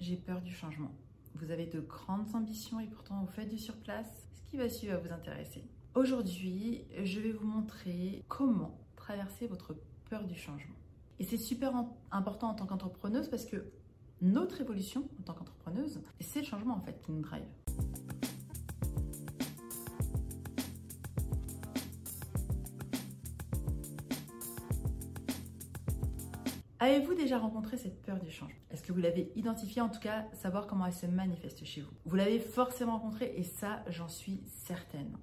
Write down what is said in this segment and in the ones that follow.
j'ai peur du changement. Vous avez de grandes ambitions et pourtant vous faites du surplace. Ce qui va suivre va vous intéresser. Aujourd'hui, je vais vous montrer comment traverser votre peur du changement. Et c'est super important en tant qu'entrepreneuse parce que notre évolution en tant qu'entrepreneuse, c'est le changement en fait qui nous drive. Avez-vous déjà rencontré cette peur du changement Est-ce que vous l'avez identifiée? En tout cas, savoir comment elle se manifeste chez vous. Vous l'avez forcément rencontrée et ça, j'en suis certaine.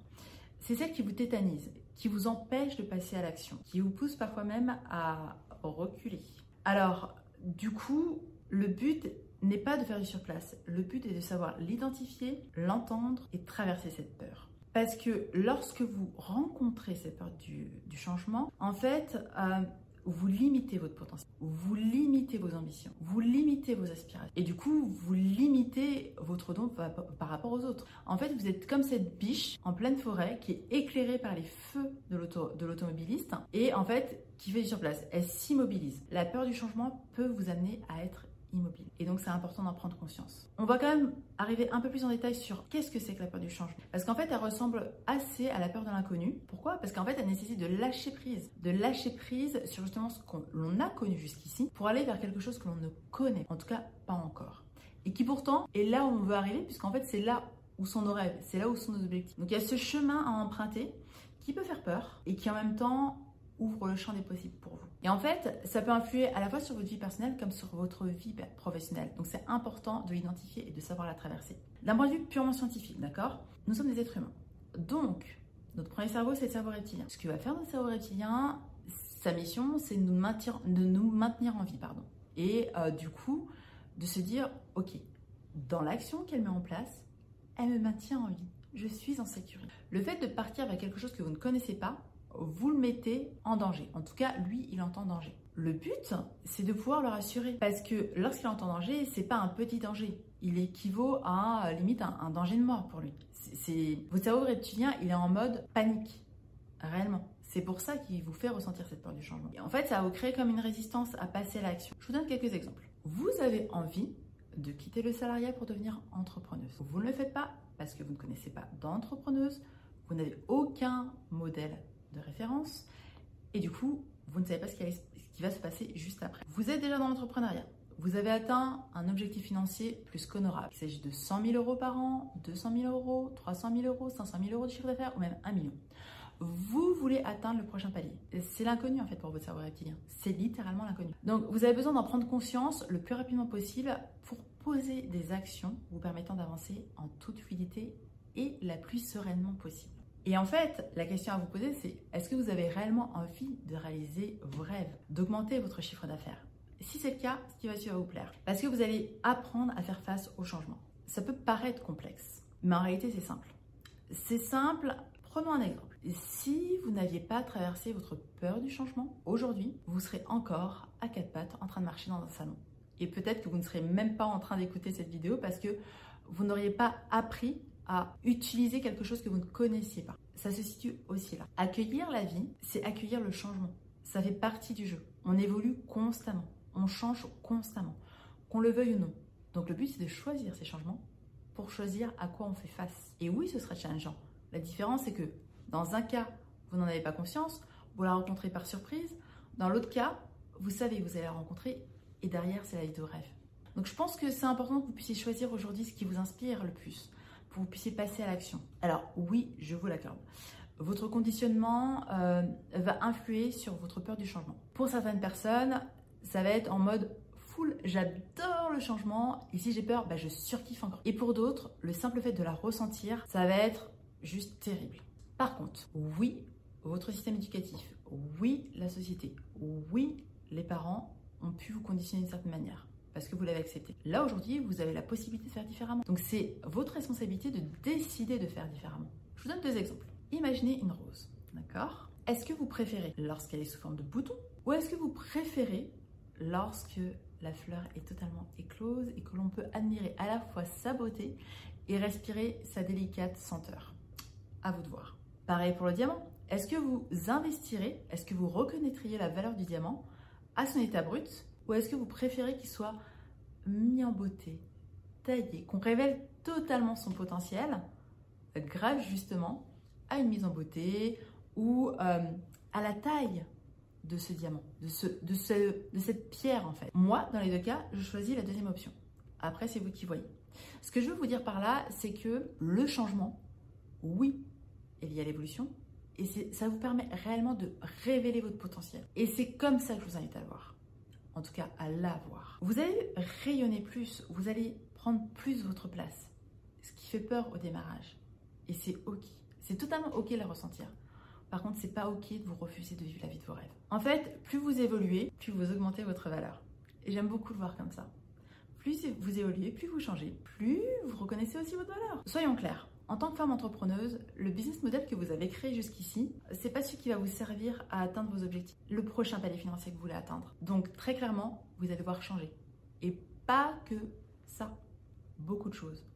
C'est celle qui vous tétanise, qui vous empêche de passer à l'action, qui vous pousse parfois même à reculer. Alors, du coup, le but n'est pas de faire du surplace. Le but est de savoir l'identifier, l'entendre et traverser cette peur. Parce que lorsque vous rencontrez cette peur du, changement, en fait, euh, vous limitez votre potentiel, vous limitez vos ambitions, vous limitez vos aspirations. Et du coup, vous limitez votre don par rapport aux autres. En fait, vous êtes comme cette biche en pleine forêt qui est éclairée par les feux de l'automobiliste et en fait qui fait sur place. Elle s'immobilise. La peur du changement peut vous amener à être immobile. Et donc c'est important d'en prendre conscience. On va quand même arriver un peu plus en détail sur qu'est-ce que c'est que la peur du changement. Parce qu'en fait, elle ressemble assez à la peur de l'inconnu. Pourquoi? Parce qu'en fait, elle nécessite de lâcher prise. De lâcher prise sur justement ce qu'on a connu jusqu'ici pour aller vers quelque chose que l'on ne connaît. En tout cas, pas encore. Et qui pourtant est là où on veut arriver, puisqu'en fait, c'est là où sont nos rêves, c'est là où sont nos objectifs. Donc il y a ce chemin à emprunter qui peut faire peur et qui en même temps ouvre le champ des possibles pour vous. Et en fait, ça peut influer à la fois sur votre vie personnelle comme sur votre vie professionnelle. Donc c'est important de l'identifier et de savoir la traverser. D'un point de vue purement scientifique, d'accord? Nous sommes des êtres humains. Donc, notre premier cerveau, c'est le cerveau reptilien. Ce que va faire notre cerveau reptilien, sa mission, c'est de nous maintenir, en vie, pardon. Et euh, du coup, de se dire, ok, dans l'action qu'elle met en place, elle me maintient en vie. Je suis en sécurité. Le fait de partir vers quelque chose que vous ne connaissez pas, vous le mettez en danger. En tout cas, lui, il entend danger. Le but, c'est de pouvoir le rassurer. Parce que lorsqu'il entend danger, c'est pas un petit danger. Il équivaut à limite un, danger de mort pour lui. C'est votre cerveau reptilien, il est en mode panique. Réellement. C'est pour ça qu'il vous fait ressentir cette peur du changement. Et en fait, ça va vous créer comme une résistance à passer à l'action. Je vous donne quelques exemples. Vous avez envie de quitter le salariat pour devenir entrepreneuse. Vous ne le faites pas parce que vous ne connaissez pas d'entrepreneuse, vous n'avez aucun modèle de référence. Et du coup, vous ne savez pas ce qui, va se passer juste après. Vous êtes déjà dans l'entrepreneuriat. Vous avez atteint un objectif financier plus qu'honorable. Il s'agit de 100 000 euros par an, 200 000 euros, 300 000 euros, 500 000 euros de chiffre d'affaires ou même 1 million. Vous voulez atteindre le prochain palier. C'est l'inconnu en fait pour votre cerveau reptilien. C'est littéralement l'inconnu. Donc vous avez besoin d'en prendre conscience le plus rapidement possible pour poser des actions vous permettant d'avancer en toute fluidité et la plus sereinement possible. Et en fait, la question à vous poser, c'est est-ce que vous avez réellement envie de réaliser vos rêves, d'augmenter votre chiffre d'affaires? Si c'est le cas, ce qui va suivre vous plaire. Parce que vous allez apprendre à faire face au changement. Ça peut paraître complexe, mais en réalité, c'est simple. C'est simple. Prenons un exemple. Si vous n'aviez pas traversé votre peur du changement, aujourd'hui, vous serez encore à quatre pattes en train de marcher dans un salon. Et peut-être que vous ne serez même pas en train d'écouter cette vidéo parce que vous n'auriez pas appris à utiliser quelque chose que vous ne connaissiez pas. Ça se situe aussi là. Accueillir la vie, c'est accueillir le changement. Ça fait partie du jeu. On évolue constamment. On change constamment. Qu'on le veuille ou non. Donc le but, c'est de choisir ces changements pour choisir à quoi on fait face. Et oui, ce sera challengeant. La différence, c'est que dans un cas, vous n'en avez pas conscience, vous la rencontrez par surprise. Dans l'autre cas, vous savez que vous allez la rencontrer et derrière, c'est la vie de rêve. Donc je pense que c'est important que vous puissiez choisir aujourd'hui ce qui vous inspire le plus que vous puissiez passer à l'action. Alors oui, je vous l'accorde. Votre conditionnement euh, va influer sur votre peur du changement. Pour certaines personnes, ça va être en mode full, j'adore le changement et si j'ai peur, bah, je surkiffe encore. Et pour d'autres, le simple fait de la ressentir, ça va être juste terrible. Par contre, oui, votre système éducatif, oui, la société, oui, les parents ont pu vous conditionner d'une certaine manière parce que vous l'avez accepté. Là aujourd'hui, vous avez la possibilité de faire différemment. Donc c'est votre responsabilité de décider de faire différemment. Je vous donne deux exemples. Imaginez une rose, d'accord? Est-ce que vous préférez lorsqu'elle est sous forme de bouton ou est-ce que vous préférez lorsque la fleur est totalement éclose et que l'on peut admirer à la fois sa beauté et respirer sa délicate senteur? À vous de voir. Pareil pour le diamant. Est-ce que vous investirez, est-ce que vous reconnaîtriez la valeur du diamant à son état brut ou est-ce que vous préférez qu'il soit mis en beauté, taillé, qu'on révèle totalement son potentiel grâce justement à une mise en beauté ou euh, à la taille de ce diamant, de, de cette pierre en fait? Moi, dans les deux cas, je choisis la deuxième option. Après, c'est vous qui voyez. Ce que je veux vous dire par là, c'est que le changement, oui, est lié à l'évolution, et ça vous permet réellement de révéler votre potentiel. Et c'est comme ça que je vous invite à le voir. En tout cas, à la voir. Vous allez rayonner plus, vous allez prendre plus votre place. Ce qui fait peur au démarrage. Et c'est ok. C'est totalement ok de le ressentir. Par contre, c'est pas ok de vous refuser de vivre la vie de vos rêves. En fait, plus vous évoluez, plus vous augmentez votre valeur. Et j'aime beaucoup le voir comme ça. Plus vous évoluez, plus vous changez, plus vous reconnaissez aussi votre valeur. Soyons clairs. En tant que femme entrepreneuse, le business model que vous avez créé jusqu'ici, c'est pas celui qui va vous servir à atteindre vos objectifs, le prochain palier financier que vous voulez atteindre. Donc très clairement, vous allez devoir changer. Et pas que ça, beaucoup de choses.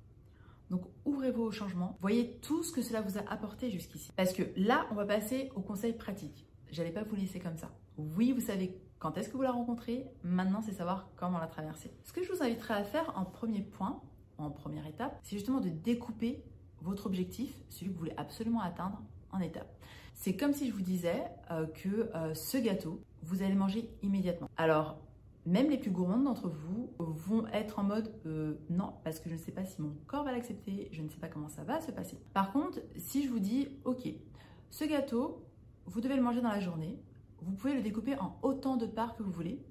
Donc ouvrez-vous au changement. Voyez tout ce que cela vous a apporté jusqu'ici. Parce que là, on va passer au conseil pratique. J'allais pas vous laisser comme ça. Oui, vous savez quand est-ce que vous la rencontrez. Maintenant, c'est savoir comment la traverser. Ce que je vous inviterai à faire en premier point, en première étape, c'est justement de découper votre objectif, celui que vous voulez absolument atteindre, en étapes. C'est comme si je vous disais euh, que euh, ce gâteau, vous allez manger immédiatement. Alors, même les plus gourmands d'entre vous vont être en mode euh, non, parce que je ne sais pas si mon corps va l'accepter, je ne sais pas comment ça va se passer. Par contre, si je vous dis, ok, ce gâteau, vous devez le manger dans la journée, vous pouvez le découper en autant de parts que vous voulez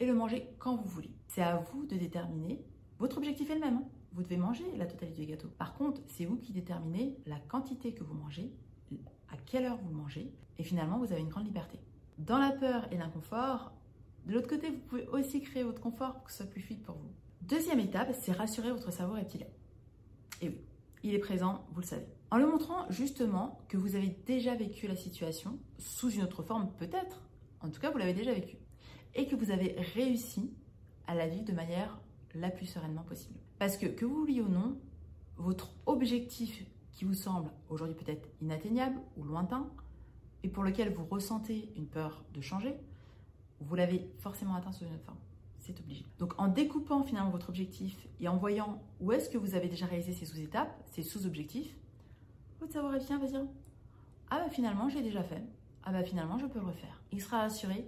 et le manger quand vous voulez. C'est à vous de déterminer. Votre objectif est le même. Vous devez manger la totalité du gâteau. Par contre, c'est vous qui déterminez la quantité que vous mangez, à quelle heure vous mangez, et finalement, vous avez une grande liberté. Dans la peur et l'inconfort, de l'autre côté, vous pouvez aussi créer votre confort pour que ce soit plus fluide pour vous. Deuxième étape, c'est rassurer votre cerveau reptilien. Et oui, il est présent, vous le savez. En le montrant justement que vous avez déjà vécu la situation sous une autre forme peut-être, en tout cas vous l'avez déjà vécu, et que vous avez réussi à la vivre de manière la plus sereinement possible. Parce que, que vous vouliez ou non, votre objectif qui vous semble aujourd'hui peut-être inatteignable ou lointain, et pour lequel vous ressentez une peur de changer, vous l'avez forcément atteint sous une forme. C'est obligé. Donc en découpant finalement votre objectif et en voyant où est-ce que vous avez déjà réalisé ces sous-étapes, ces sous-objectifs, votre savoir reptilien va dire Ah bah finalement j'ai déjà fait. Ah bah finalement je peux le refaire. Il sera rassuré,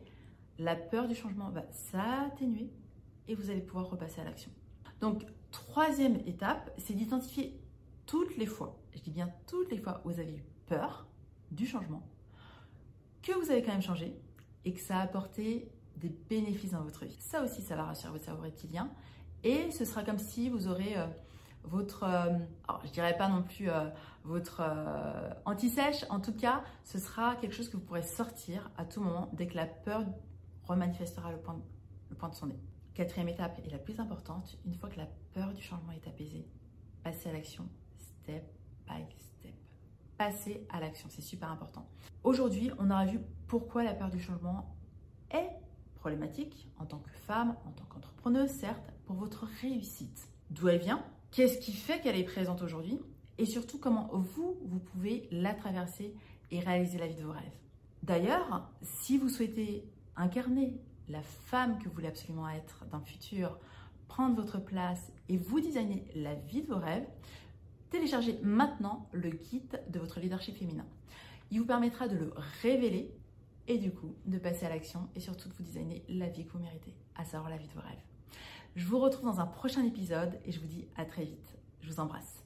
la peur du changement va s'atténuer et vous allez pouvoir repasser à l'action. Donc troisième étape, c'est d'identifier toutes les fois, je dis bien toutes les fois où vous avez eu peur du changement, que vous avez quand même changé, et que ça a apporté des bénéfices dans votre vie. Ça aussi, ça va rassurer votre cerveau reptilien. Et ce sera comme si vous aurez euh, votre, euh, alors, je dirais pas non plus euh, votre anti-sèche, en tout cas, ce sera quelque chose que vous pourrez sortir à tout moment dès que la peur remanifestera le point, le point de son nez. Quatrième étape et la plus importante, une fois que la peur du changement est apaisée, passez à l'action, step by step. Passez à l'action, c'est super important. Aujourd'hui, on aura vu pourquoi la peur du changement est problématique en tant que femme, en tant qu'entrepreneuse, certes, pour votre réussite. D'où elle vient Qu'est-ce qui fait qu'elle est présente aujourd'hui Et surtout, comment vous, vous pouvez la traverser et réaliser la vie de vos rêves. D'ailleurs, si vous souhaitez incarner la femme que vous voulez absolument être dans le futur, prendre votre place et vous designer la vie de vos rêves, téléchargez maintenant le kit de votre leadership féminin. Il vous permettra de le révéler et du coup de passer à l'action et surtout de vous designer la vie que vous méritez, à savoir la vie de vos rêves. Je vous retrouve dans un prochain épisode et je vous dis à très vite. Je vous embrasse.